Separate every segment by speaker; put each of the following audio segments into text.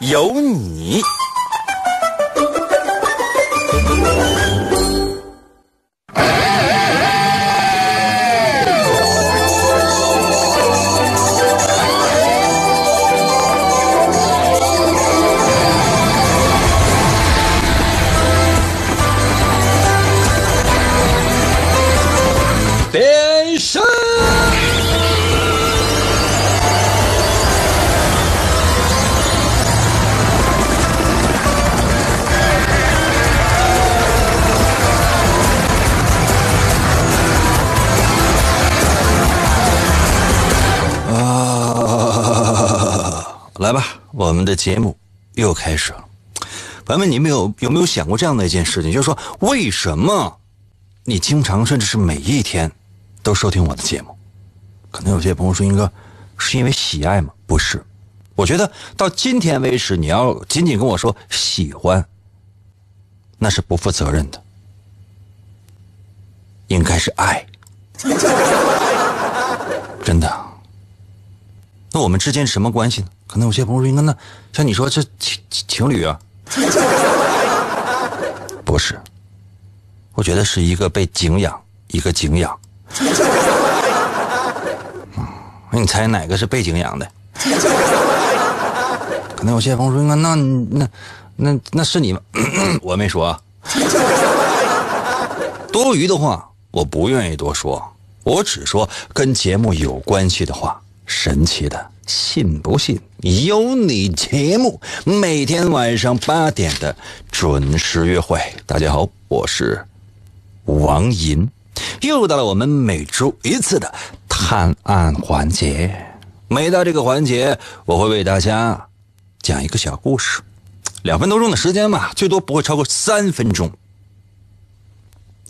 Speaker 1: 有你。我们的节目又开始了。朋友们，你们有有没有想过这样的一件事情？就是说，为什么你经常甚至是每一天都收听我的节目？可能有些朋友说：“英哥，是因为喜爱吗？”不是，我觉得到今天为止，你要仅仅跟我说喜欢，那是不负责任的，应该是爱，真的。那我们之间什么关系呢？可能有些朋友说：“应该那像你说这情情侣啊。”不是，我觉得是一个被敬仰，一个敬仰。那你猜哪个是被敬仰的？可能有些朋友说：“那那那那那是你吗？” 我没说。多余的话我不愿意多说，我只说跟节目有关系的话。神奇的，信不信？有你节目，每天晚上八点的准时约会。大家好，我是王银，又到了我们每周一次的探案环节。每到这个环节，我会为大家讲一个小故事，两分多钟的时间吧，最多不会超过三分钟。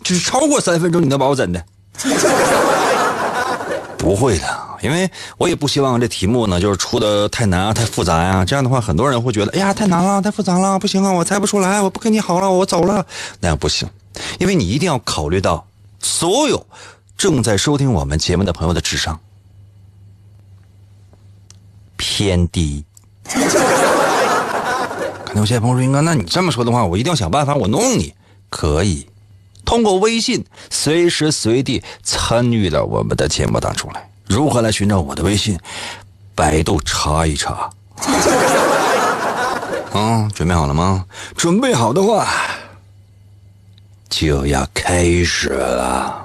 Speaker 1: 就是超过三分钟，你能把我怎的？不会的。因为我也不希望这题目呢，就是出的太难啊、太复杂呀。这样的话，很多人会觉得，哎呀，太难了、太复杂了，不行啊，我猜不出来，我不跟你好了，我走了。那样不行，因为你一定要考虑到所有正在收听我们节目的朋友的智商偏低。可能有些朋友说：“英哥，那你这么说的话，我一定要想办法，我弄你。”可以通过微信随时随地参与到我们的节目当中来。如何来寻找我的微信？百度查一查。嗯，准备好了吗？准备好的话，就要开始了。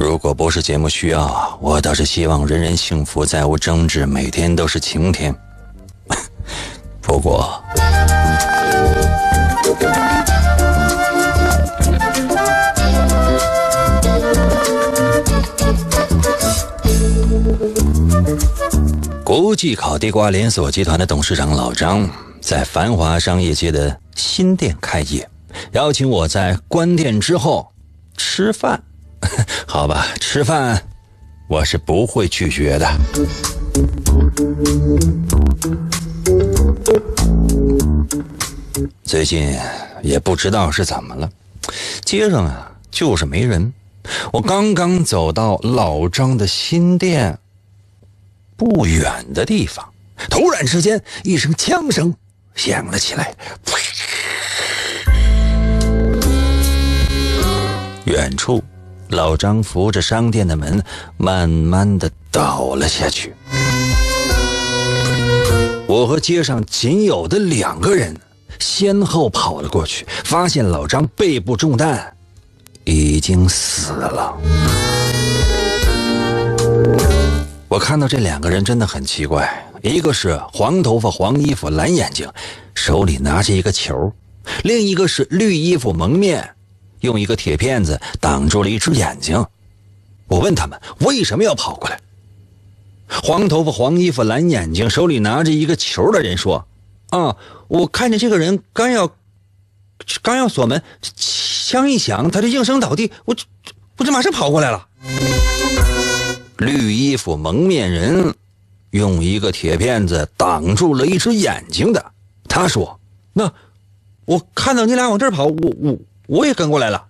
Speaker 1: 如果不是节目需要，我倒是希望人人幸福，再无争执，每天都是晴天。不过，国际烤地瓜连锁集团的董事长老张在繁华商业街的新店开业，邀请我在关店之后吃饭。好吧，吃饭我是不会拒绝的。最近也不知道是怎么了，街上啊就是没人。我刚刚走到老张的新店不远的地方，突然之间一声枪声响了起来，远处。老张扶着商店的门，慢慢的倒了下去。我和街上仅有的两个人先后跑了过去，发现老张背部中弹，已经死了。我看到这两个人真的很奇怪，一个是黄头发、黄衣服、蓝眼睛，手里拿着一个球；另一个是绿衣服、蒙面，用一个铁片子挡住了一只眼睛。我问他们为什么要跑过来。黄头发、黄衣服、蓝眼睛，手里拿着一个球的人说：“啊，我看见这个人刚要，刚要锁门，枪一响，他就应声倒地，我就我就马上跑过来了。”绿衣服蒙面人用一个铁片子挡住了一只眼睛的，他说：“那我看到你俩往这儿跑，我我我也跟过来了。”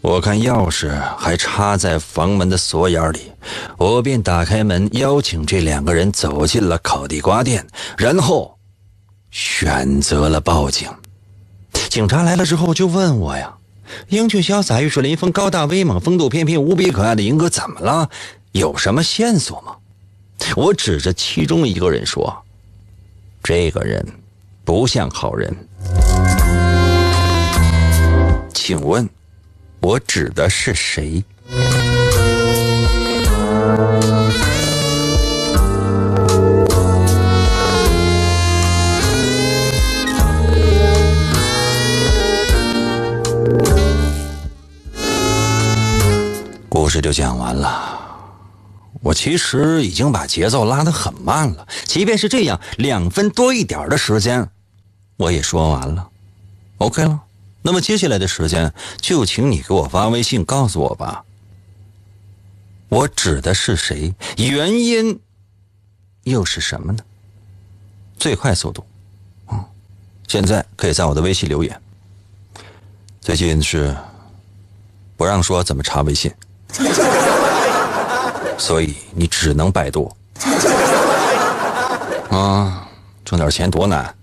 Speaker 1: 我看钥匙还插在房门的锁眼里，我便打开门，邀请这两个人走进了烤地瓜店，然后选择了报警。警察来了之后就问我呀：“英俊潇洒、玉树临风、高大威猛、风度翩翩、无比可爱的英哥怎么了？有什么线索吗？”我指着其中一个人说：“这个人不像好人，请问。”我指的是谁？故事就讲完了。我其实已经把节奏拉得很慢了，即便是这样，两分多一点的时间，我也说完了。OK 了。那么接下来的时间，就请你给我发微信告诉我吧。我指的是谁？原因又是什么呢？最快速度，嗯，现在可以在我的微信留言。最近是不让说怎么查微信，所以你只能百度。啊，挣点钱多难。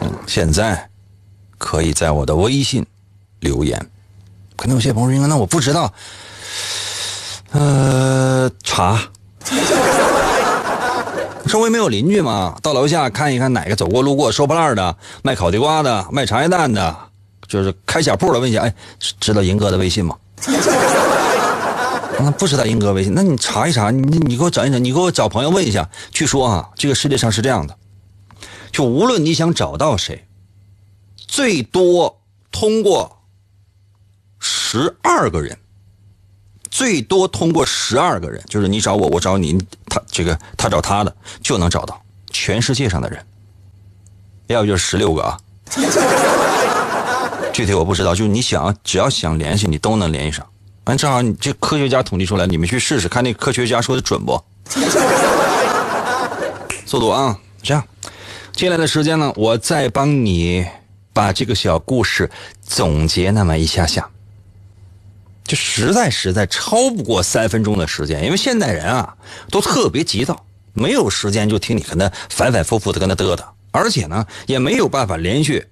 Speaker 1: 嗯，现在。可以在我的微信留言。可能有些朋友说：“那我不知道。”呃，查。周围没有邻居吗？到楼下看一看，哪个走过路过收破烂的、卖烤地瓜的、卖茶叶蛋的，就是开小铺的，问一下：“哎，知道银哥的微信吗？” 那不知道银哥微信，那你查一查，你你给我整一整，你给我找朋友问一下。据说啊，这个世界上是这样的，就无论你想找到谁。最多通过十二个人，最多通过十二个人，就是你找我，我找你，他这个他找他的就能找到全世界上的人，要不就是十六个啊，具体我不知道，就是你想只要想联系你都能联系上。完正好你这科学家统计出来，你们去试试看，那科学家说的准不？速度啊，这样，接下来的时间呢，我再帮你。把这个小故事总结那么一下下，就实在实在超不过三分钟的时间，因为现代人啊都特别急躁，没有时间就听你跟他反反复复的跟他嘚嘚，而且呢也没有办法连续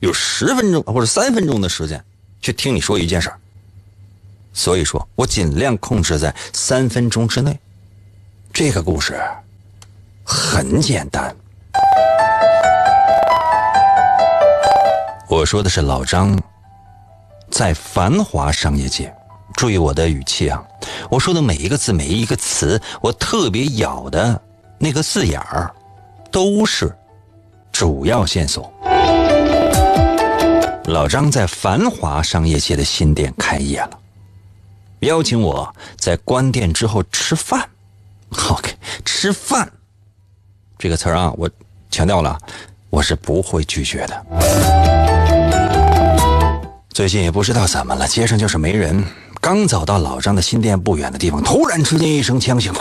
Speaker 1: 有十分钟或者三分钟的时间去听你说一件事儿，所以说我尽量控制在三分钟之内。这个故事很简单。我说的是老张，在繁华商业界，注意我的语气啊！我说的每一个字，每一个词，我特别咬的那个字眼儿，都是主要线索。老张在繁华商业界的新店开业了，邀请我在关店之后吃饭。OK，吃饭这个词儿啊，我强调了，我是不会拒绝的。最近也不知道怎么了，街上就是没人。刚走到老张的新店不远的地方，突然之间一声枪响，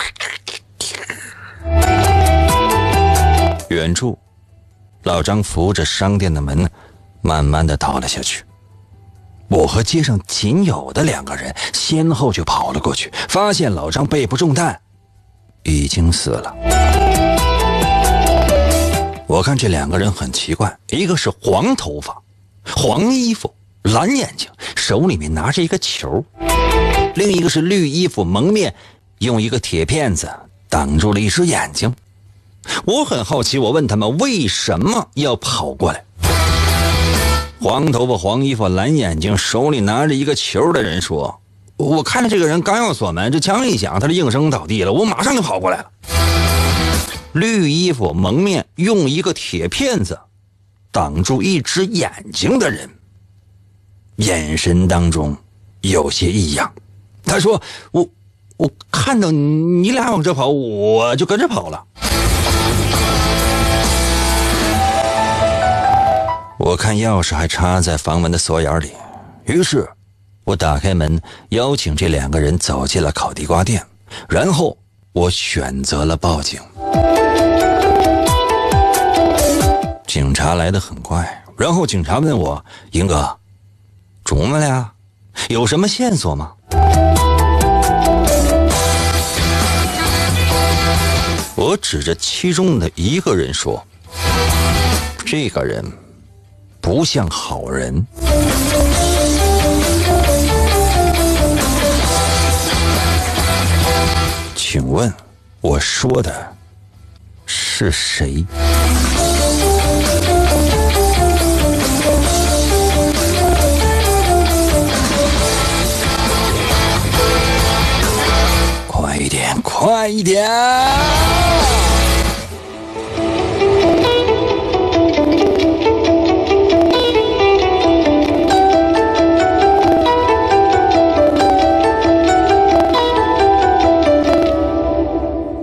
Speaker 1: 远处，老张扶着商店的门，慢慢的倒了下去。我和街上仅有的两个人先后就跑了过去，发现老张背部中弹，已经死了。我看这两个人很奇怪，一个是黄头发，黄衣服。蓝眼睛，手里面拿着一个球；另一个是绿衣服蒙面，用一个铁片子挡住了一只眼睛。我很好奇，我问他们为什么要跑过来。黄头发、黄衣服、蓝眼睛，手里拿着一个球的人说：“我看着这个人刚要锁门，这枪一响，他就应声倒地了。我马上就跑过来了。绿衣服蒙面，用一个铁片子挡住一只眼睛的人，眼神当中有些异样。他说：“我我看到你俩往这跑，我就跟着跑了。”我看钥匙还插在房门的锁眼里，于是，我打开门，邀请这两个人走进了烤地瓜店，然后我选择了报警。警察来的很快，然后警察问我：“英哥，琢磨了呀？有什么线索吗？”我指着其中的一个人说：“这个人。”不像好人，请问我说的是谁？快一点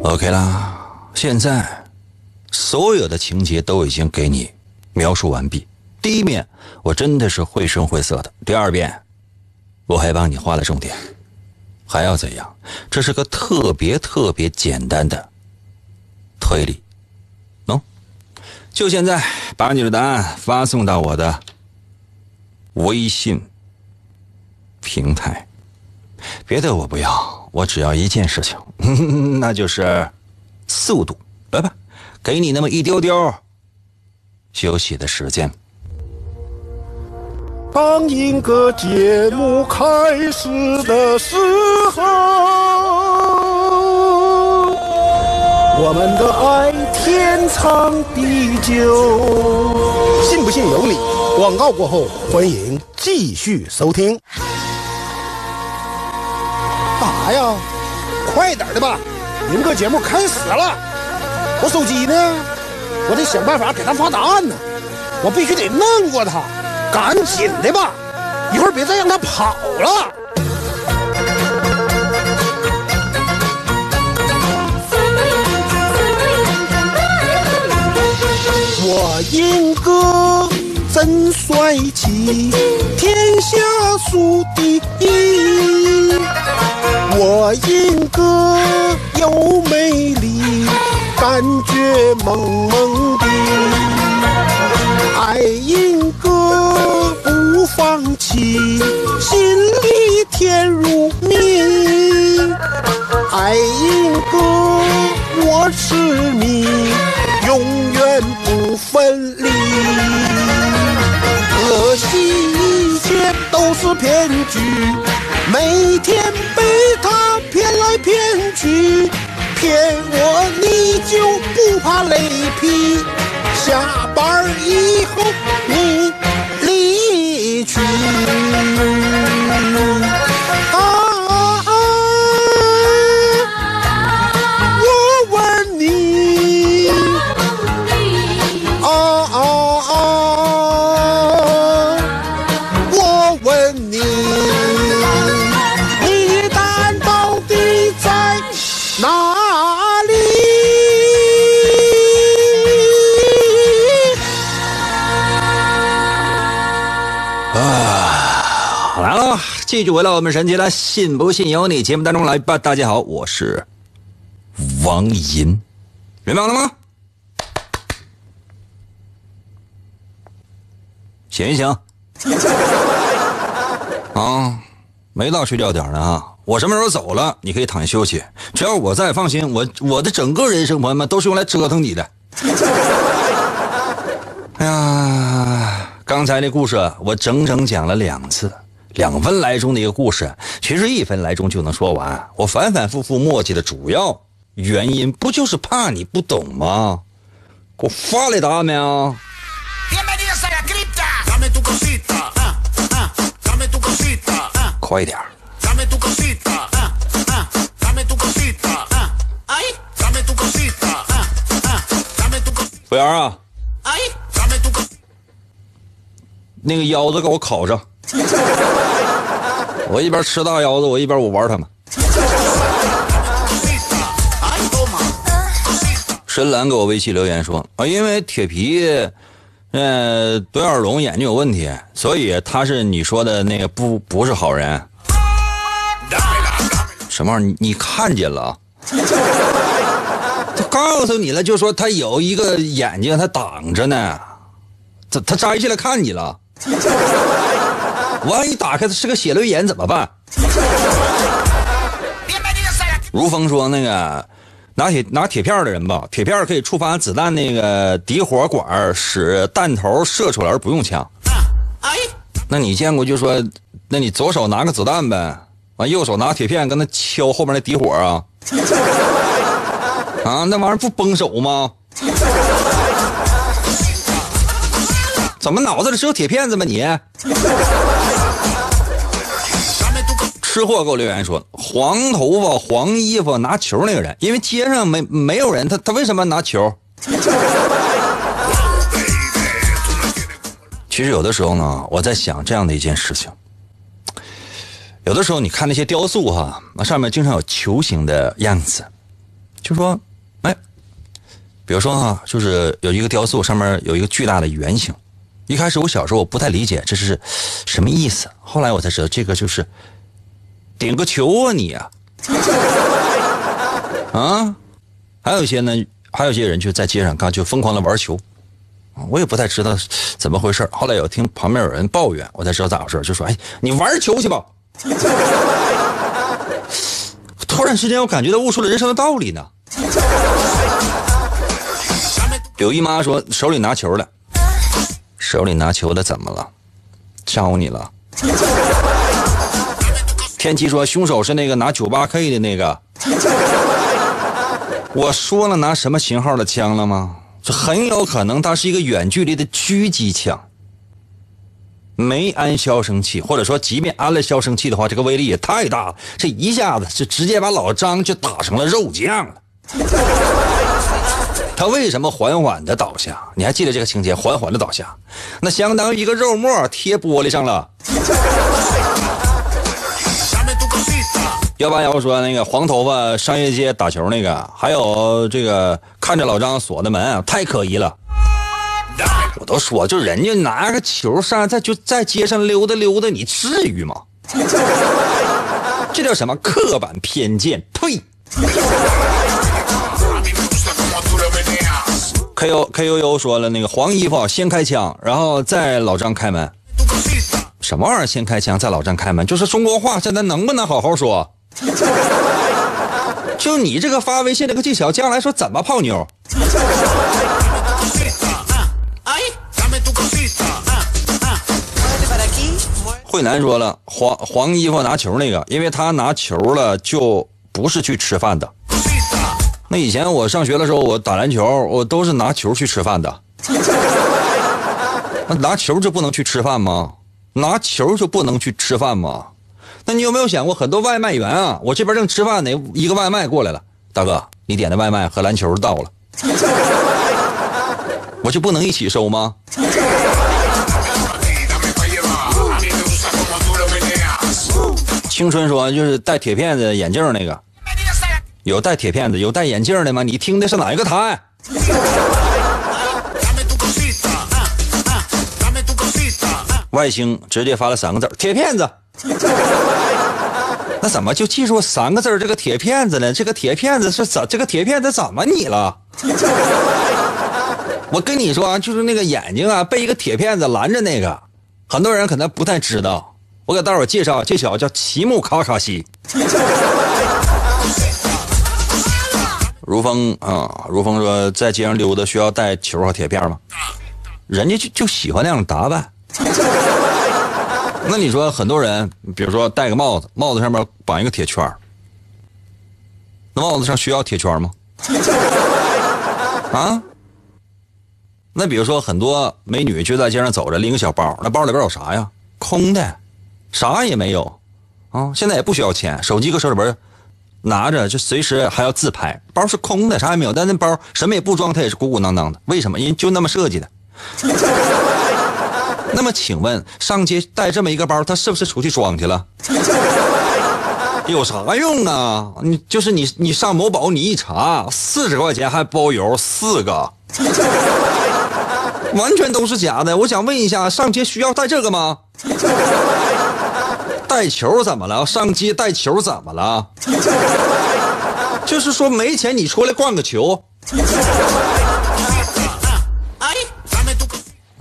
Speaker 1: ，！OK 啦，现在所有的情节都已经给你描述完毕。第一遍我真的是绘声绘色的，第二遍我还帮你画了重点，还要怎样？这是个特别特别简单的推理，喏，就现在把你的答案发送到我的微信平台，别的我不要。我只要一件事情，那就是速度。来吧，给你那么一丢丢休息的时间。
Speaker 2: 当一个节目开始的时候，我们的爱天长地久。信不信由你。广告过后，欢迎继续收听。干啥呀？快点的吧！你们个节目开始了，我手机呢？我得想办法给他发答案呢。我必须得弄过他，赶紧的吧！一会儿别再让他跑了。我英哥真帅气，天下数第一。我英哥又美丽，感觉萌萌的。爱英爱英哥我是你，永远不分离。可惜一切都是骗局，每天被他骗来骗去，骗我你就不怕雷劈？下班以后你离去。
Speaker 1: 继续回到我们神奇的“信不信由你”节目当中来吧。大家好，我是王银，明白了吗？醒一醒 啊！没到睡觉点呢啊！我什么时候走了，你可以躺下休息。只要我在，放心，我我的整个人生，朋友们都是用来折腾你的。哎呀，刚才那故事我整整讲了两次，两分来钟的一个故事，其实一分来钟就能说完。我反反复复磨叽的主要原因，不就是怕你不懂吗？给我发来答案没有？快点服务员啊，那个腰子给我烤上。我一边吃大腰子，我一边我玩他们。深蓝给我微信留言说啊，因为铁皮，呃，独眼龙眼睛有问题，所以他是你说的那个不不是好人。什么玩意儿？你你看见了？他告诉你了，就说他有一个眼睛他挡着呢，他他摘下来看你了。万一打开是个血泪眼怎么办如风说那个拿铁拿铁片的人吧，铁片可以触发子弹那个底火管，使弹头射出来而不用枪。那你见过就说，那你左手拿个子弹呗，完右手拿铁片跟他敲后面那底火啊？啊，那玩意儿不崩手吗？怎么脑子里只有铁片子吗你？吃货给我留言说，黄头发、黄衣服拿球那个人，因为街上没没有人，他他为什么拿球？其实有的时候呢，我在想这样的一件事情。有的时候你看那些雕塑哈，那上面经常有球形的样子，就说，哎，比如说哈，就是有一个雕塑上面有一个巨大的圆形。一开始我小时候我不太理解这是什么意思，后来我才知道这个就是顶个球啊你啊，啊，还有一些呢，还有一些人就在街上干就疯狂的玩球，啊我也不太知道怎么回事。后来有听旁边有人抱怨，我才知道咋回事，就说：“哎，你玩球去吧。”突然之间，我感觉到悟出了人生的道理呢。有姨妈说手里拿球的，手里拿球的怎么了？招你了？天琪说凶手是那个拿九八 K 的那个。我说了拿什么型号的枪了吗？这很有可能它是一个远距离的狙击枪，没安消声器，或者说即便安了消声器的话，这个威力也太大了，这一下子就直接把老张就打成了肉酱了。他为什么缓缓的倒下？你还记得这个情节？缓缓的倒下，那相当于一个肉沫贴玻璃上了。幺八幺说那个黄头发商业街打球那个，还有这个看着老张锁的门啊，太可疑了。我都说，就人家拿个球上在就在街上溜达溜达，你至于吗？这叫什么刻板偏见？呸
Speaker 3: A mí me gusta como tú lo
Speaker 1: meneas.！K U K U U 说了，那个黄衣服先开枪，然后再老张开门。什么玩意儿？先开枪再老张开门？就是中国话，现在能不能好好说？就你这个发微信这个技巧，将来说怎么泡妞
Speaker 4: muévete.
Speaker 1: 慧南说了，黄黄衣服拿球那个，因为他拿球了，就不是去吃饭的。那以前我上学的时候，我打篮球，我都是拿球去吃饭的。那拿球就不能去吃饭吗？拿球就不能去吃饭吗？那你有没有想过，很多外卖员啊，我这边正吃饭呢，一个外卖过来了，大哥，你点的外卖和篮球到了，我就不能一起收吗？青春说就是戴铁片子眼镜那个，有戴铁片子，有戴眼镜的吗？你听的是哪一个台？外星直接发了三个字铁片子。那怎么就记住三个字这个铁片子呢？这个铁片子是怎？这个铁片子怎么你了？我跟你说啊，就是那个眼睛啊，被一个铁片子拦着那个，很多人可能不太知道。我给大伙介绍，这小子叫奇木卡卡西。如风啊，如风说，在街上溜达需要带球和铁片吗？人家就就喜欢那样打扮。那你说很多人，比如说戴个帽子，帽子上面绑一个铁圈儿那帽子上需要铁圈吗？啊？那比如说很多美女就在街上走着，拎个小包，那包里边有啥呀？空的，啥也没有啊！现在也不需要钱，手机搁手里边拿着就随时还要自拍，包是空的，啥也没有，但那包什么也不装，它也是鼓鼓囊囊的。为什么？因为就那么设计的。那么请问，上街带这么一个包，他是不是出去装去了？有啥用啊？你就是你，你上某宝你一查，四十块钱还包邮四个，完全都是假的。我想问一下，上街需要带这个吗？带球怎么了？上街带球怎么了？就是说没钱你出来逛个球。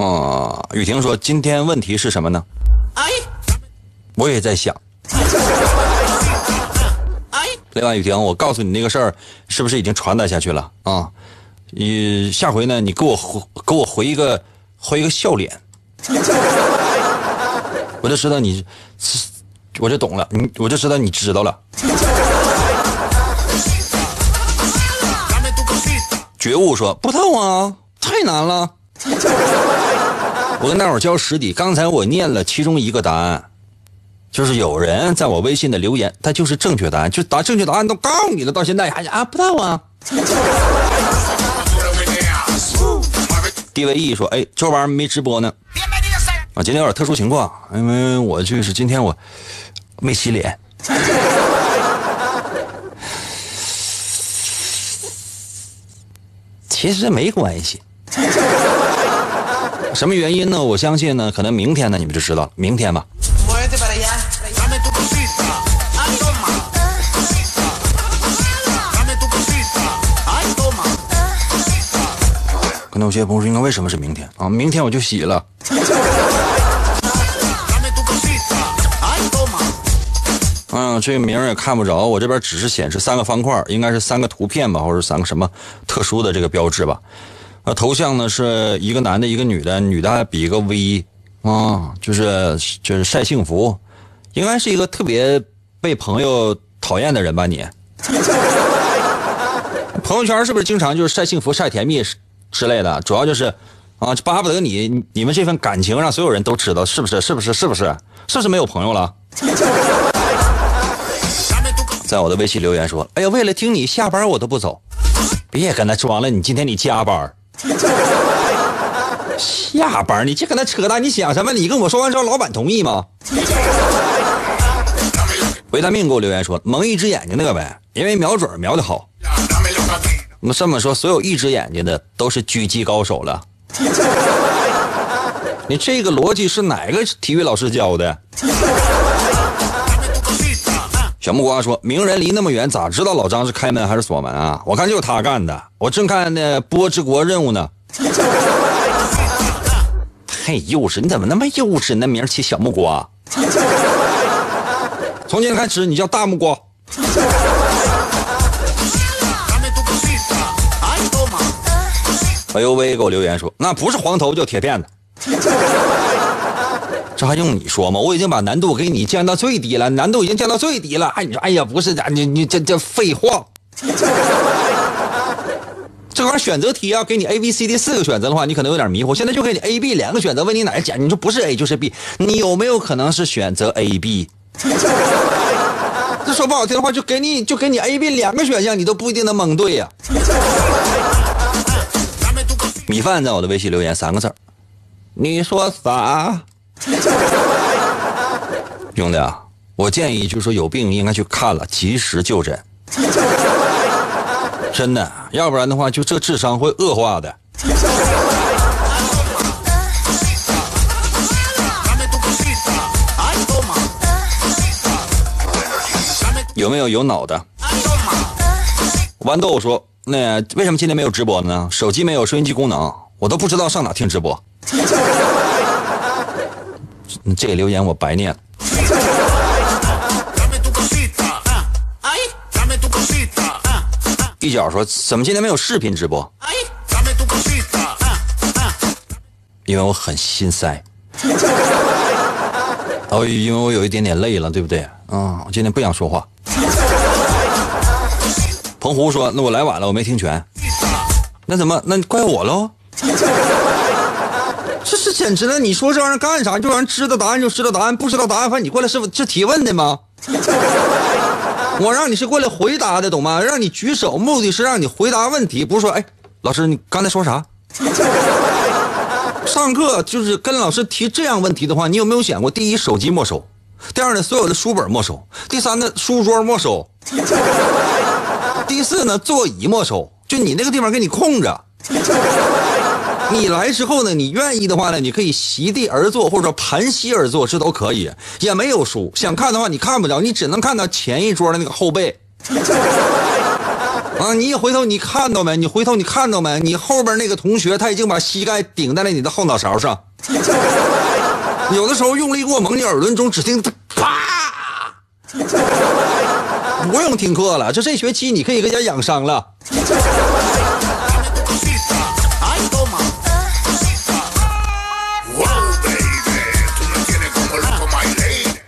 Speaker 1: 啊、雨婷说今天问题是什么呢
Speaker 4: ？Ay,
Speaker 1: 我也在想。
Speaker 4: ay,
Speaker 1: 另外，雨婷，我告诉你那个事儿，是不是已经传达下去了啊？你下回呢，你给我回给我回一个回一个笑脸，我就知道你，我就懂了，你我就知道你知道了。觉悟说不透啊，太难了。我跟大伙儿交实底，刚才我念了其中一个答案，就是有人在我微信的留言，他就是正确答案，就答正确答案都告诉你了，到现在还啊不知道啊。？DVE 说，哎，这玩意儿没直播呢。啊，今天有点特殊情况，因为我就是今天我没洗脸。其实没关系，什么原因呢？我相信呢，可能明天呢你们就知道了。明天吧，可能有些朋友说，应该为什么是明天啊？明天我就洗了。嗯，这名儿也看不着，我这边只是显示三个方块，应该是三个图片吧，或者三个什么特殊的这个标志吧。啊，头像呢是一个男的，一个女的，女的还比一个 V 啊，就是就是晒幸福，应该是一个特别被朋友讨厌的人吧？你 朋友圈是不是经常就是晒幸福、晒甜蜜之类的？主要就是啊，巴不得你你们这份感情让所有人都知道，是不是？是不是？是不是？是不是没有朋友了？在我的微信留言说：“哎呀，为了听你下班我都不走，别跟他装了，你今天你加班下班你这跟他扯淡，你想什么？你跟我说完之后，老板同意吗？”维他命给我留言说：“蒙一只眼睛那个呗，因为瞄准瞄的好。那这么说，所有一只眼睛的都是狙击高手了。你这个逻辑是哪个体育老师教的？小木瓜说：“名人离那么远，咋知道老张是开门还是锁门啊？我看就是他干的。我正看那波之国任务呢。太幼稚！你怎么那么幼稚？那名起小木瓜。从今天开始，你叫大木瓜。哎呦喂，给我留言说，那不是黄头就铁片子。这还用你说吗？我已经把难度给你降到最低了，难度已经降到最低了。哎，你说，哎呀，不是，你你这这废话。这玩意儿选择题啊，给你 A、B、C、D 四个选择的话，你可能有点迷糊。现在就给你 A、B 两个选择，问你哪个简，你说不是 A 就是 B，你有没有可能是选择 A、B？这说不好听的话，就给你就给你 A、B 两个选项，你都不一定能蒙对呀、米饭在我的微信留言三个字你说啥？兄弟啊，我建议就是说有病应该去看了，及时就诊。真的，要不然的话，就这智商会恶化的。有没有有脑的？豌豆说：“那为什么今天没有直播呢？手机没有收音机功能，我都不知道上哪听直播。”这个留言我白念了。一脚说：“怎么今天没有视频直播？因为我很心塞。哦，因为我有一点点累了，对不对？啊、我今天不想说话。澎湖说：“那我来晚了，我没听全。那怎么？那怪我喽？简直了！你说这玩意儿干啥？这玩意儿知道答案就知道答案，不知道答案，反正你过来是是提问的吗？我让你是过来回答的，懂吗？让你举手，目的是让你回答问题，不是说，哎，老师你刚才说啥？上课就是跟老师提这样问题的话，你有没有想过？第一，手机没收；第二呢，所有的书本没收；第三呢，书桌没收；第四呢，座椅没收，就你那个地方给你空着。你来之后呢，你愿意的话呢，你可以席地而坐，或者说盘膝而坐，这都可以。也没有书，想看的话你看不着，你只能看到前一桌的那个后背。啊，你一回头你看到没？你回头你看到没？你后边那个同学他已经把膝盖顶在了你的后脑勺上。有的时候用力过猛，你耳轮中只听啪。不用听课了，就这学期你可以搁家养伤了。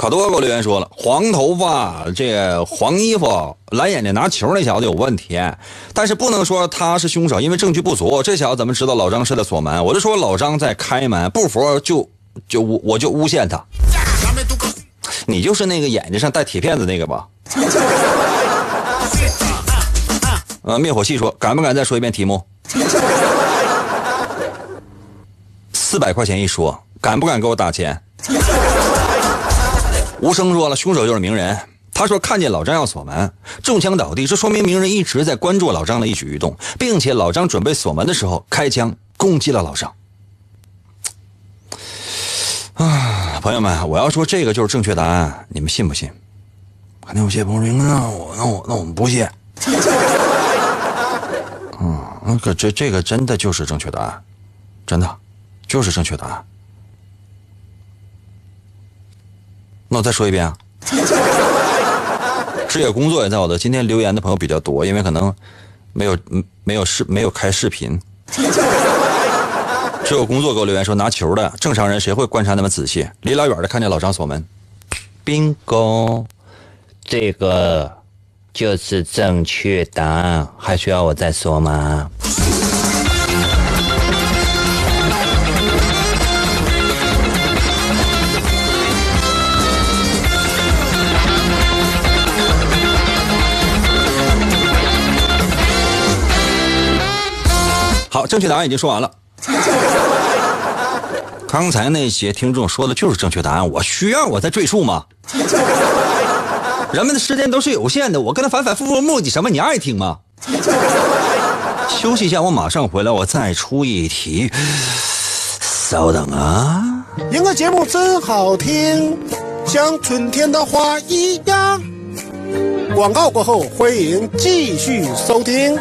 Speaker 1: 好多给我留言说了，黄头发、这黄衣服、蓝眼睛拿球那小子有问题，但是不能说他是凶手，因为证据不足。这小子怎么知道老张是在锁门？我就说老张在开门，不服就就我我就诬陷他。你就是那个眼睛上带铁片子那个吧？呃，灭火器说，敢不敢再说一遍题目？四百块钱一说，敢不敢给我打钱？无声说了，凶手就是名人。他说看见老张要锁门，中枪倒地，这说明名人一直在关注老张的一举一动，并且老张准备锁门的时候开枪攻击了老张。啊，朋友们，我要说这个就是正确答案，你们信不信？肯定有些朋友说，那我那我那我们不信。嗯，那个这这个真的就是正确答案，真的就是正确答案。那我再说一遍啊。职业工作也在我的今天留言的朋友比较多，因为可能没有嗯没有视没有开视频。只有工作给我留言说拿球的正常人谁会观察那么仔细？离老远的看见老张锁门，bingo，这个就是正确答案，还需要我再说吗？正确答案已经说完了。刚才那些听众说的就是正确答案，我需要我再赘述吗？人们的时间都是有限的，我跟他反反复复目的什么？你爱听吗？休息一下，我马上回来，我再出一题。稍等啊，
Speaker 2: 赢个节目真好听，像春天的花一样。广告过后，欢迎继续收听。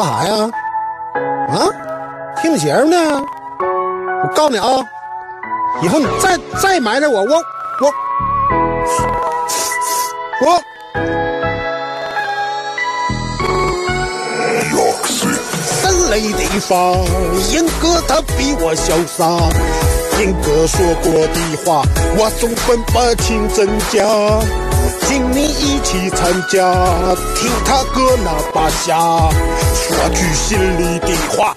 Speaker 2: 干啥呀？啊，听节目呢？我告诉你啊，以后你再再埋汰我，我我我。森雷地方，严哥他比我潇洒。听哥说过的话，我总分不清真假。请你一起参加，听他哥那把下，说句心里的话，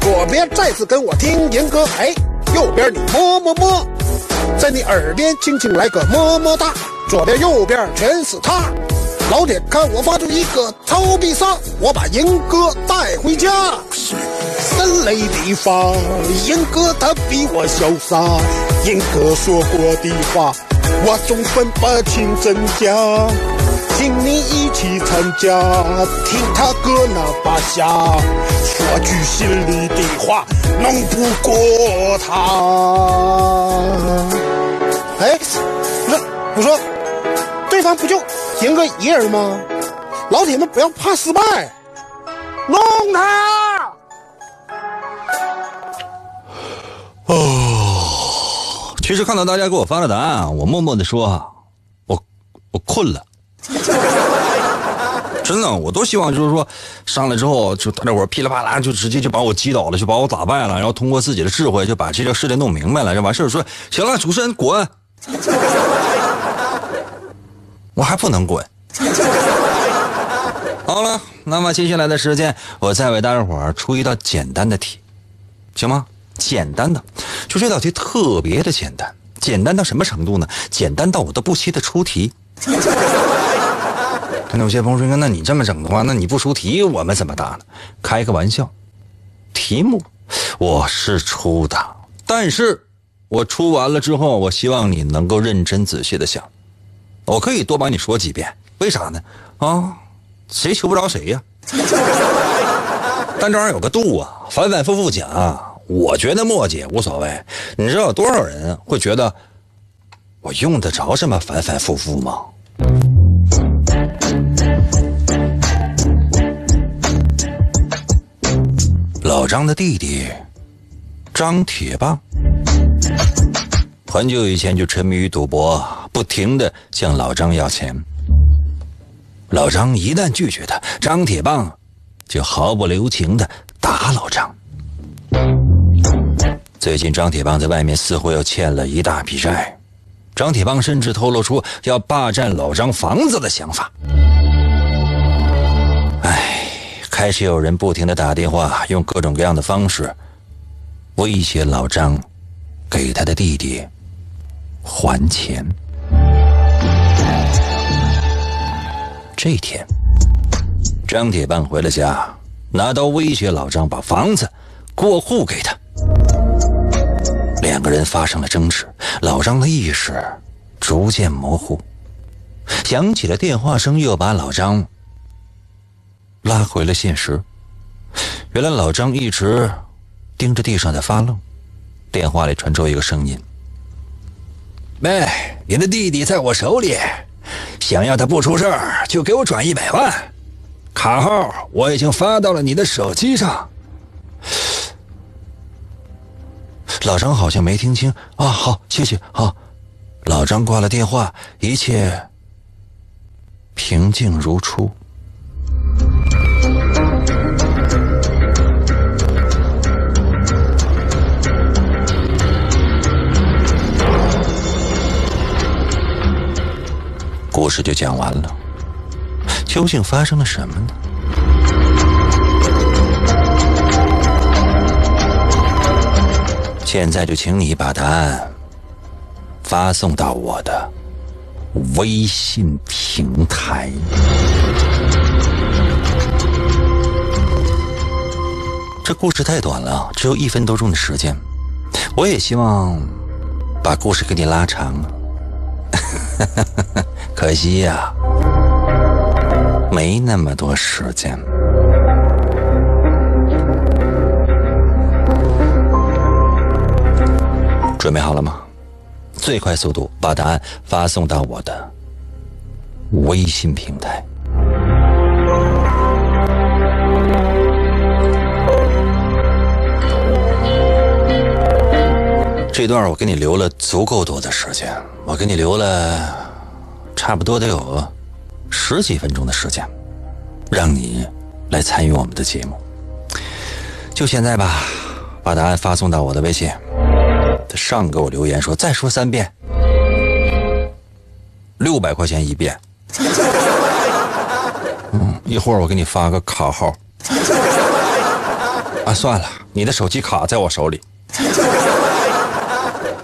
Speaker 2: 左边再次跟我听严哥，哎，右边你么么么，在你耳边轻轻来个么么哒，左边右边全是他。老铁，看我发出一个超必杀，我把严哥带回家。森雷地方，严哥他比我潇洒，严哥说过的话，我总分不清真假。请你一起参加，听他哥那把下，说句心里的话，弄不过他。哎，那我说，对方不就赢个一人吗？老铁们不要怕失败，弄他！
Speaker 1: 哦，其实看到大家给我发的答案，我默默的说，我我困了。真的，我多希望就是说，上来之后就大家伙噼里啪啦就直接就把我击倒了，就把我打败了，然后通过自己的智慧就把这个事情弄明白了，就完事儿说行了，主持人滚，我还不能滚。好了，那么接下来的时间，我再为大家伙出一道简单的题，行吗？简单的，就这道题特别的简单，简单到什么程度呢？简单到我都不惜的出题。那有些朋友说：“那你这么整的话，那你不出题，我们怎么答呢？”开个玩笑，题目我是出的，但是我出完了之后，我希望你能够认真仔细的想。我可以多帮你说几遍，为啥呢？啊，谁求不着谁呀？但这玩意儿有个度啊，反反复复讲，我觉得墨迹无所谓。你知道有多少人会觉得我用得着这么反反复复吗？老张的弟弟张铁棒，很久以前就沉迷于赌博，不停的向老张要钱。老张一旦拒绝他，张铁棒就毫不留情的打老张。最近张铁棒在外面似乎又欠了一大笔债，张铁棒甚至透露出要霸占老张房子的想法。开始有人不停的打电话，用各种各样的方式威胁老张，给他的弟弟还钱。这天，张铁棒回了家，拿刀威胁老张把房子过户给他。两个人发生了争执，老张的意识逐渐模糊，响起了电话声，又把老张拉回了现实。原来老张一直盯着地上在发愣，电话里传出一个声音：“喂，你的弟弟在我手里，想要他不出事儿，就给我转一百万，卡号我已经发到了你的手机上。”老张好像没听清啊，好，谢谢，好。老张挂了电话，一切平静如初。故事就讲完了，究竟发生了什么呢？现在就请你把答案发送到我的微信平台。这故事太短了，只有一分多钟的时间。我也希望把故事给你拉长，可惜呀，没那么多时间。准备好了吗？最快速度把答案发送到我的微信平台。这段我给你留了足够多的时间，我给你留了差不多得有十几分钟的时间，让你来参与我们的节目。就现在吧，把答案发送到我的微信。他上给我留言说：“再说三遍，六百块钱一遍。”嗯，一会儿我给你发个卡号。啊，算了，你的手机卡在我手里。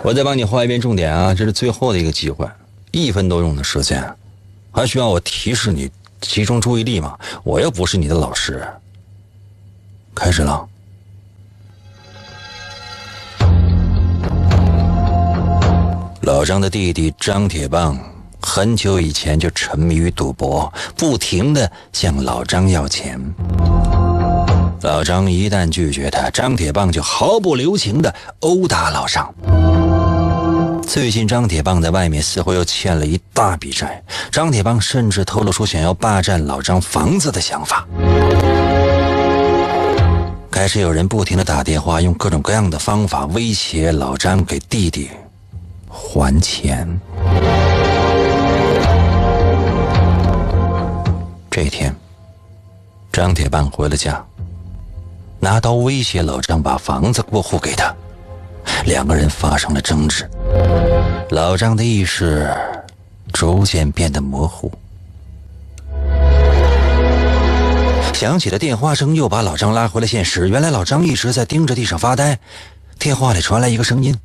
Speaker 1: 我再帮你画一遍重点啊，这是最后的一个机会，一分多钟的时间，还需要我提示你集中注意力吗？我又不是你的老师。开始了。老张的弟弟张铁棒很久以前就沉迷于赌博，不停的向老张要钱。老张一旦拒绝他，张铁棒就毫不留情的殴打老张。最近张铁棒在外面似乎又欠了一大笔债，张铁棒甚至透露出想要霸占老张房子的想法。开始有人不停的打电话，用各种各样的方法威胁老张给弟弟。还钱。这天，张铁棒回了家，拿刀威胁老张把房子过户给他，两个人发生了争执。老张的意识逐渐变得模糊，响起的电话声又把老张拉回了现实。原来老张一直在盯着地上发呆，电话里传来一个声音：“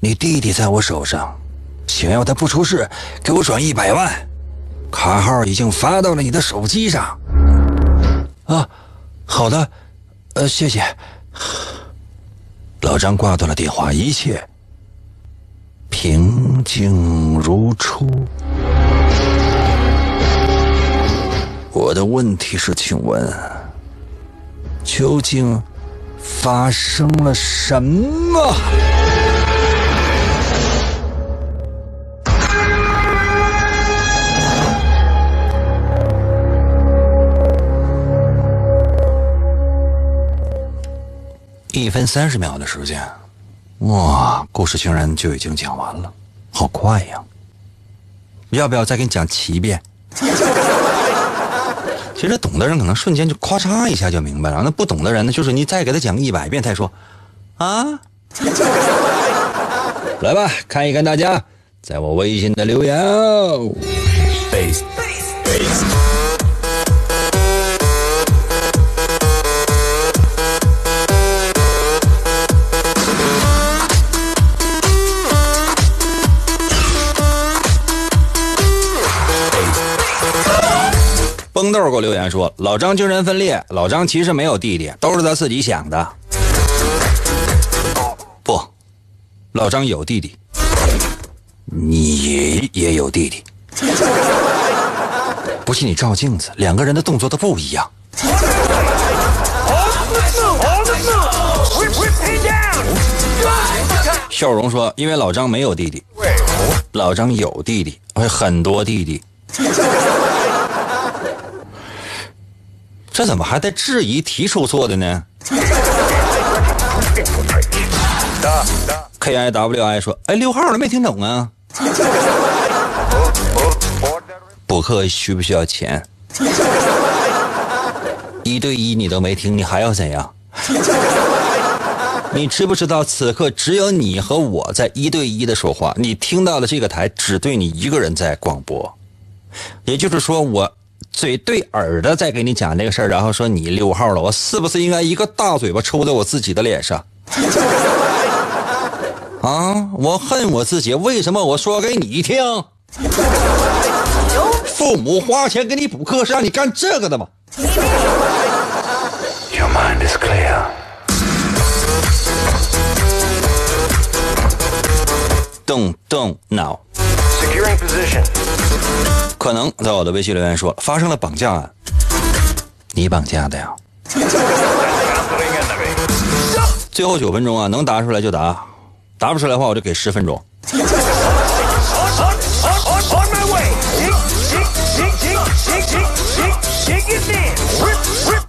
Speaker 1: 你弟弟在我手上，想要他不出事，给我转一百万。”卡号已经发到了你的手机上。啊，好的，呃，谢谢。老张挂断了电话，一切平静如初。我的问题是，请问，究竟发生了什么？一分三十秒的时间，哇，故事竟然就已经讲完了，好快呀！要不要再给你讲七遍？其实懂的人可能瞬间就咔嚓一下就明白了，那不懂的人呢，就是你再给他讲一百遍，他说啊，来吧，看一看大家在我微信的留言哦。豆给我留言说：“老张精神分裂，老张其实没有弟弟，都是他自己想的。不，老张有弟弟，你也有弟弟。不信你照镜子，两个人的动作都不一样。”笑容说：“因为老张没有弟弟，老张有弟弟，而且很多弟弟。”这怎么还带质疑提出错的呢？K I W I 说：“哎，六号了没听懂啊？补课需不需要钱？一对一你都没听，你还要怎样？你知不知道此刻只有你和我在一对一的说话？你听到的这个台只对你一个人在广播，也就是说我。”嘴对耳的在给你讲这个事儿，然后说你溜号了，我是不是应该一个大嘴巴抽在我自己的脸上？啊！我恨我自己，为什么我说给你听？父母花钱给你补课是让你干这个的吗？Your mind is clear. Don't don't now. Securing position. 可能在我的微信留言说发生了绑架案，你绑架的呀？最后九分钟啊，能答出来就答，答不出来的话我就给十分钟。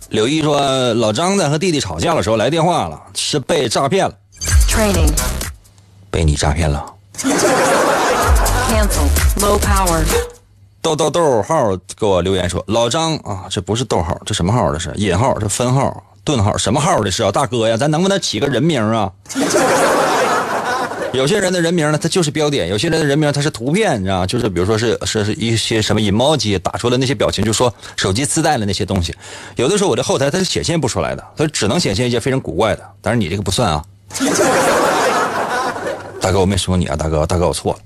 Speaker 1: 柳毅说老张在和弟弟吵架的时候来电话了，是被诈骗了。Training，被你诈骗了。逗逗逗号给我留言说：“老张啊，这不是逗号，这什么号？这是引号，这分号、顿号，什么号这是啊？大哥呀，咱能不能起个人名啊？有些人的人名呢，他就是标点；有些人的人名他是图片，你知道就是比如说是是是一些什么 emoji 打出来那些表情，就说手机自带的那些东西。有的时候我的后台它是显现不出来的，它只能显现一些非常古怪的。但是你这个不算啊，大哥，我没说你啊，大哥，大哥，我错了。”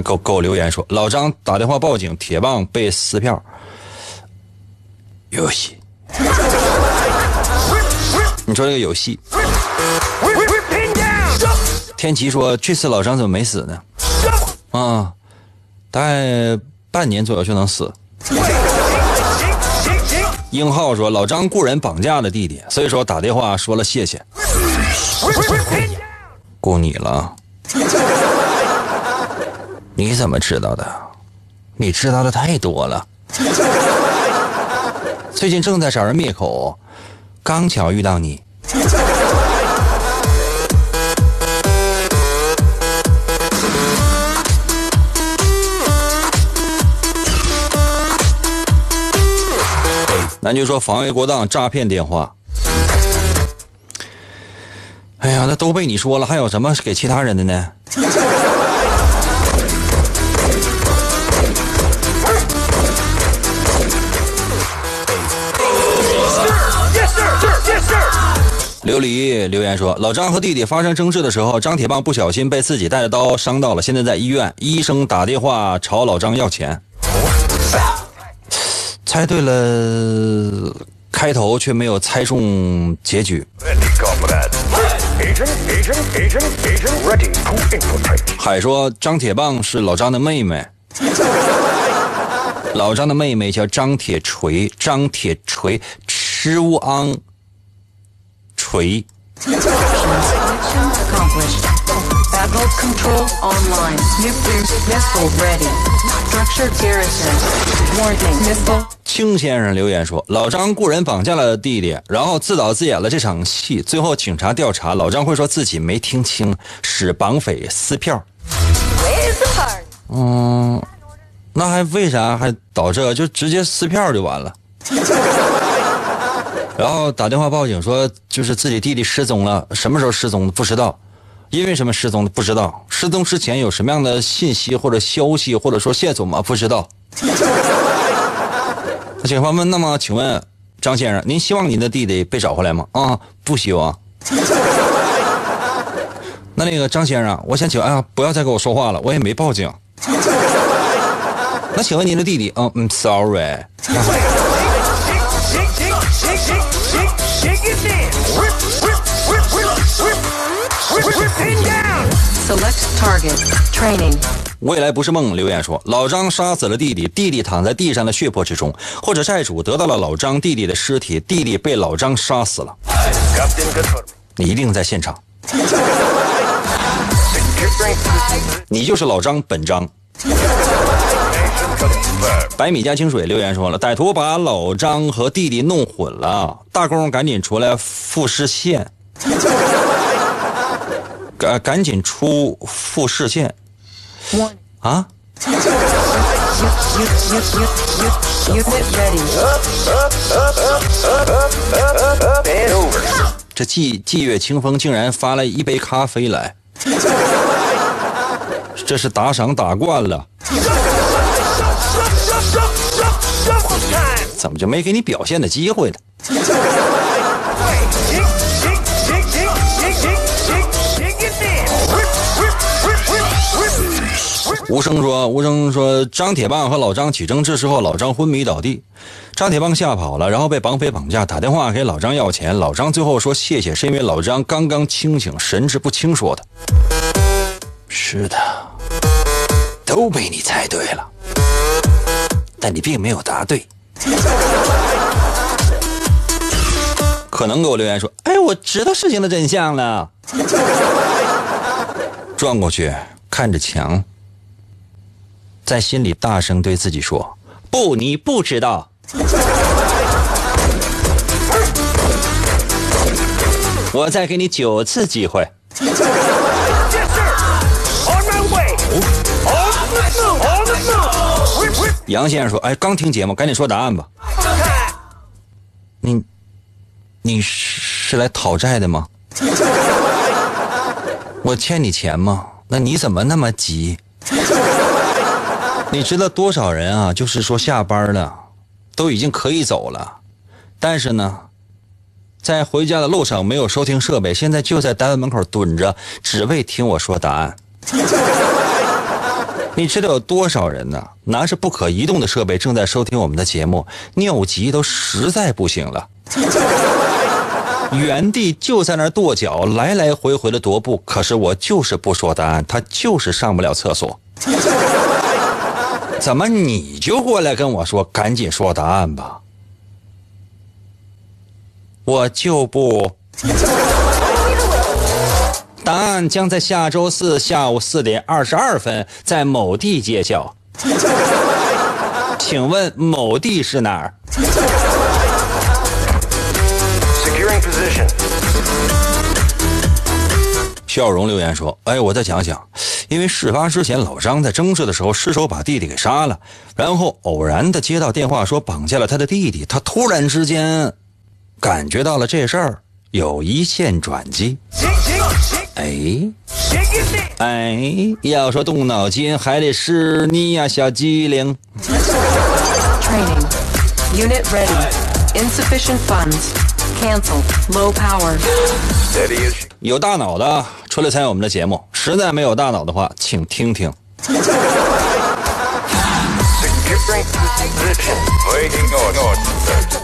Speaker 1: 给我给我留言说，老张打电话报警，铁棒被撕票。游戏！你说这个游戏？天琪说，这次老张怎么没死呢？啊，大半年左右就能死。英浩说，老张雇人绑架了弟弟，所以说打电话说了谢谢。雇你了。你怎么知道的？你知道的太多了。最近正在找人灭口刚巧遇到你。咱就说防卫过当诈骗电话。哎呀那都被你说了还有什么给其他人的呢？琉璃留言说：“老张和弟弟发生争执的时候，张铁棒不小心被自己带的刀伤到了，现在在医院。医生打电话朝老张要钱。猜对了开头，却没有猜中结局。海说张铁棒是老张的妹妹，老张的妹妹叫张铁锤，张铁锤吃乌昂
Speaker 5: 回
Speaker 1: 青先生留言说老张雇人绑架了弟弟然后自导自演了这场戏最后警察调查老张会说自己没听清使绑匪撕票。嗯那还为啥还导这就直接撕票就完了。然后打电话报警说，就是自己弟弟失踪了，什么时候失踪的不知道，因为什么失踪的不知道，失踪之前有什么样的信息或者消息或者说线索吗？不知道。”警方问：“那么，请问张先生，您希望您的弟弟被找回来吗？”啊，不希望。那那个张先生，我想请问，哎呀，不要再跟我说话了，我也没报警。那请问您的弟弟？嗯嗯，sorry。未来不是梦留言说老张杀死了弟弟弟弟躺在地上的血泊之中或者债主得到了老张弟弟的尸体弟弟被老张杀死了。你一定在现场。你就是老张本张。百米加清水留言说了，歹徒把老张和弟弟弄混了，大公赶紧出来复视线，赶赶紧出复视线。啊！这霁霁月清风竟然发了一杯咖啡来，这是打赏打惯了，怎么就没给你表现的机会呢？无声说，无声说，张铁棒和老张起争执之后，老张昏迷倒地，张铁棒吓跑了，然后被绑匪绑架，打电话给老张要钱，老张最后说谢谢，是因为老张刚刚清醒，神志不清说的。是的，都被你猜对了，但你并没有答对。可能给我留言说，哎，我知道事情的真相了。转过去看着墙，在心里大声对自己说：“不，你不知道。”我再给你九次机会。杨先生说：“哎，刚听节目，赶紧说答案吧。你，你是来讨债的吗？我欠你钱吗？那你怎么那么急？你知道多少人啊？就是说下班了，都已经可以走了，但是呢，在回家的路上没有收听设备，现在就在单位门口蹲着，只为听我说答案。你知道有多少人呢？拿着不可移动的设备正在收听我们的节目，尿急都实在不行了，原地就在那儿跺脚，来来回回的踱步。可是我就是不说答案，他就是上不了厕所。怎么你就过来跟我说，赶紧说答案吧？我就不。答案将在下周四下午四点二十二分在某地揭晓。请问某地是哪儿？笑容留言说：“哎，我再想想，因为事发之前老张在争执的时候失手把弟弟给杀了，然后偶然的接到电话说绑架了他的弟弟，他突然之间感觉到了这事儿有一线转机。哎，哎，要说动脑筋，还得是你呀、小机灵。
Speaker 5: Unit ready. Insufficient funds. cancel Low power.
Speaker 1: 有大脑的出来参与我们的节目，实在没有大脑的话，请听听。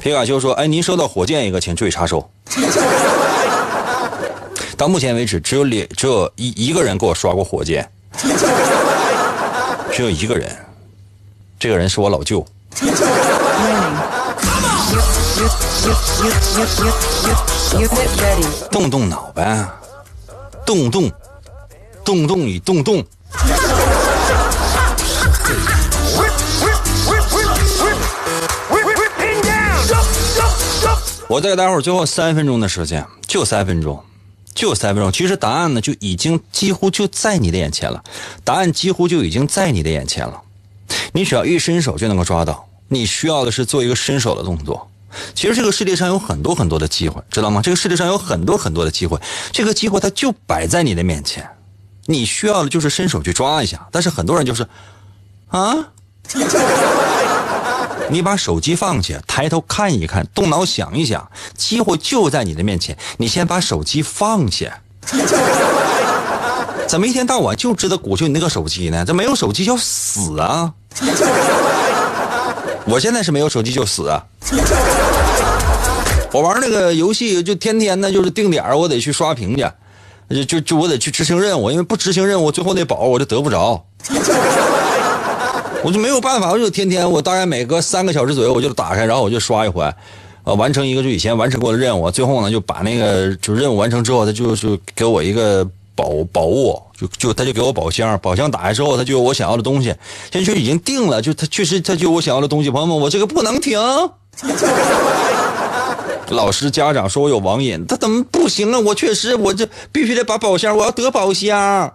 Speaker 1: 皮卡丘说：“哎，您收到火箭一个，请注意查收。”到目前为止只有两只有一一个人给我刷过火箭只有一个人这个人是我老舅。动动脑呗动动动动你动动。我再给大伙最后三分钟的时间就三分钟就三分钟。其实答案呢，就已经几乎就在你的眼前了，答案几乎就已经在你的眼前了。你只要一伸手就能够抓到。你需要的是做一个伸手的动作。其实这个世界上有很多很多的机会，知道吗？这个世界上有很多很多的机会，这个机会它就摆在你的面前，你需要的就是伸手去抓一下。但是很多人就是，啊，你把手机放下，抬头看一看，动脑想一想，机会就在你的面前，你先把手机放下。怎么一天到晚就知道鼓秋你那个手机呢？这没有手机就死啊！我现在是没有手机就死啊！我玩那个游戏就天天呢就是定点我得去刷屏去，就就就我得去执行任务，因为不执行任务最后那宝我就得不着。我就没有办法，我就天天我大概每隔三个小时左右我就打开，然后我就刷一回，呃，完成一个就以前完成过的任务，最后呢就把那个就任务完成之后，他就就给我一个宝宝物，就就他就给我宝箱，宝箱打开之后，他就有我想要的东西，现在就已经定了，就他确实他就有我想要的东西，朋友们，我这个不能停。老师家长说我有网瘾，他怎么不行啊？我确实我这必须得把宝箱，我要得宝箱。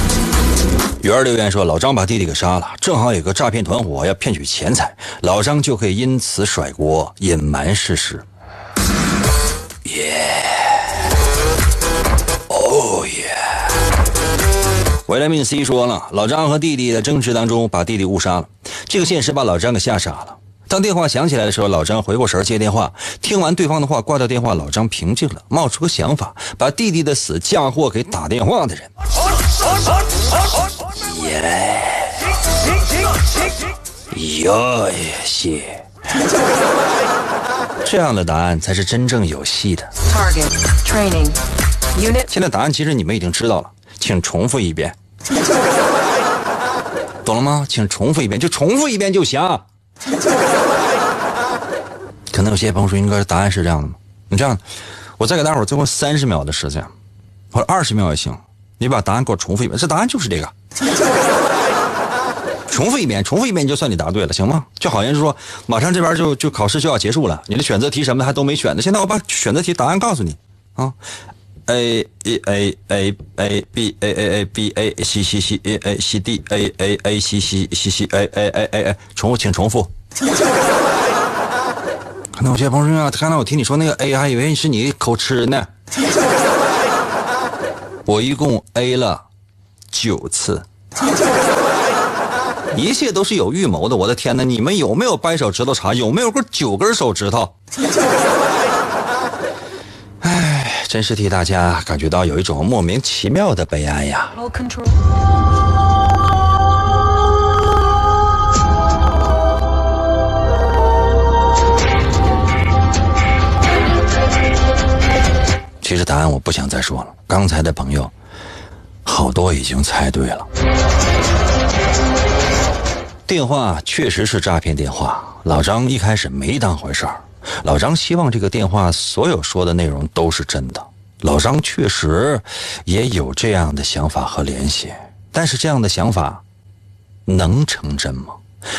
Speaker 1: 鱼儿留言说，老张把弟弟给杀了，正好有个诈骗团伙要骗取钱财，老张就可以因此甩锅，隐瞒事实。耶，哦耶！维莱命 C 说了，老张和弟弟在争执当中把弟弟误杀了，这个现实把老张给吓傻了。当电话响起来的时候，老张回过神儿接电话，听完对方的话，挂掉电话，老张平静了，冒出个想法，把弟弟的死嫁祸给打电话的人。有戏。这样的答案才是真正有戏的。
Speaker 5: Target. Training. Unit
Speaker 1: 现在答案其实你们已经知道了，请重复一遍，懂了吗？请重复一遍，就重复一遍就行。可能有些朋友说，应该答案是这样的吗？你这样，我再给大伙儿最后三十秒的时间，或者二十秒也行，你把答案给我重复一遍，这答案就是这个。重复一遍，重复一遍就算你答对了，行吗？就好像是说，马上这边就就考试就要结束了，你的选择题什么还都没选呢。现在我把选择题答案告诉你啊，A A A A A B A A A B A C C C A A C D A A A C C C C A A A A A，重复，请重复。可能有些朋友说啊，刚才我听你说那个 A，还以为是你口吃呢。我一共 A 了九次。一切都是有预谋的，我的天哪！你们有没有掰手指头查？有没有个九根手指头？唉，真是替大家感觉到有一种莫名其妙的悲哀呀。其实答案我不想再说了，刚才的朋友好多已经猜对了。电话确实是诈骗电话，老张一开始没当回事儿。老张希望这个电话所有说的内容都是真的。老张确实也有这样的想法和联系，但是这样的想法能成真吗？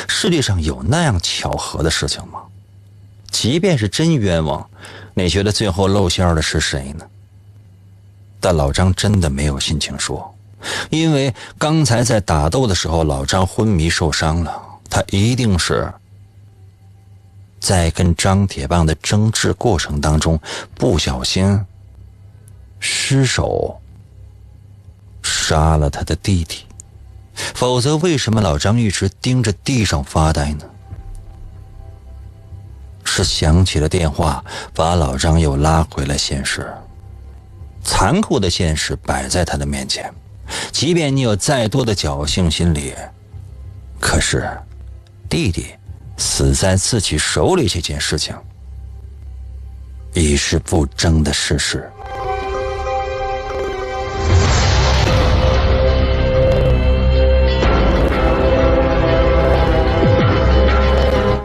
Speaker 1: 世界上有那样巧合的事情吗？即便是真冤枉，你觉得最后露馅的是谁呢？但老张真的没有心情说，因为刚才在打斗的时候，老张昏迷受伤了，他一定是在跟张铁棒的争执过程当中不小心失手杀了他的弟弟，否则为什么老张一直盯着地上发呆呢？是响起了电话，把老张又拉回了现实。残酷的现实摆在他的面前，即便你有再多的侥幸心理，可是弟弟死在自己手里这件事情已是不争的事实。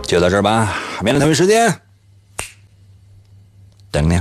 Speaker 1: 就到这儿吧，明天同一时间等你。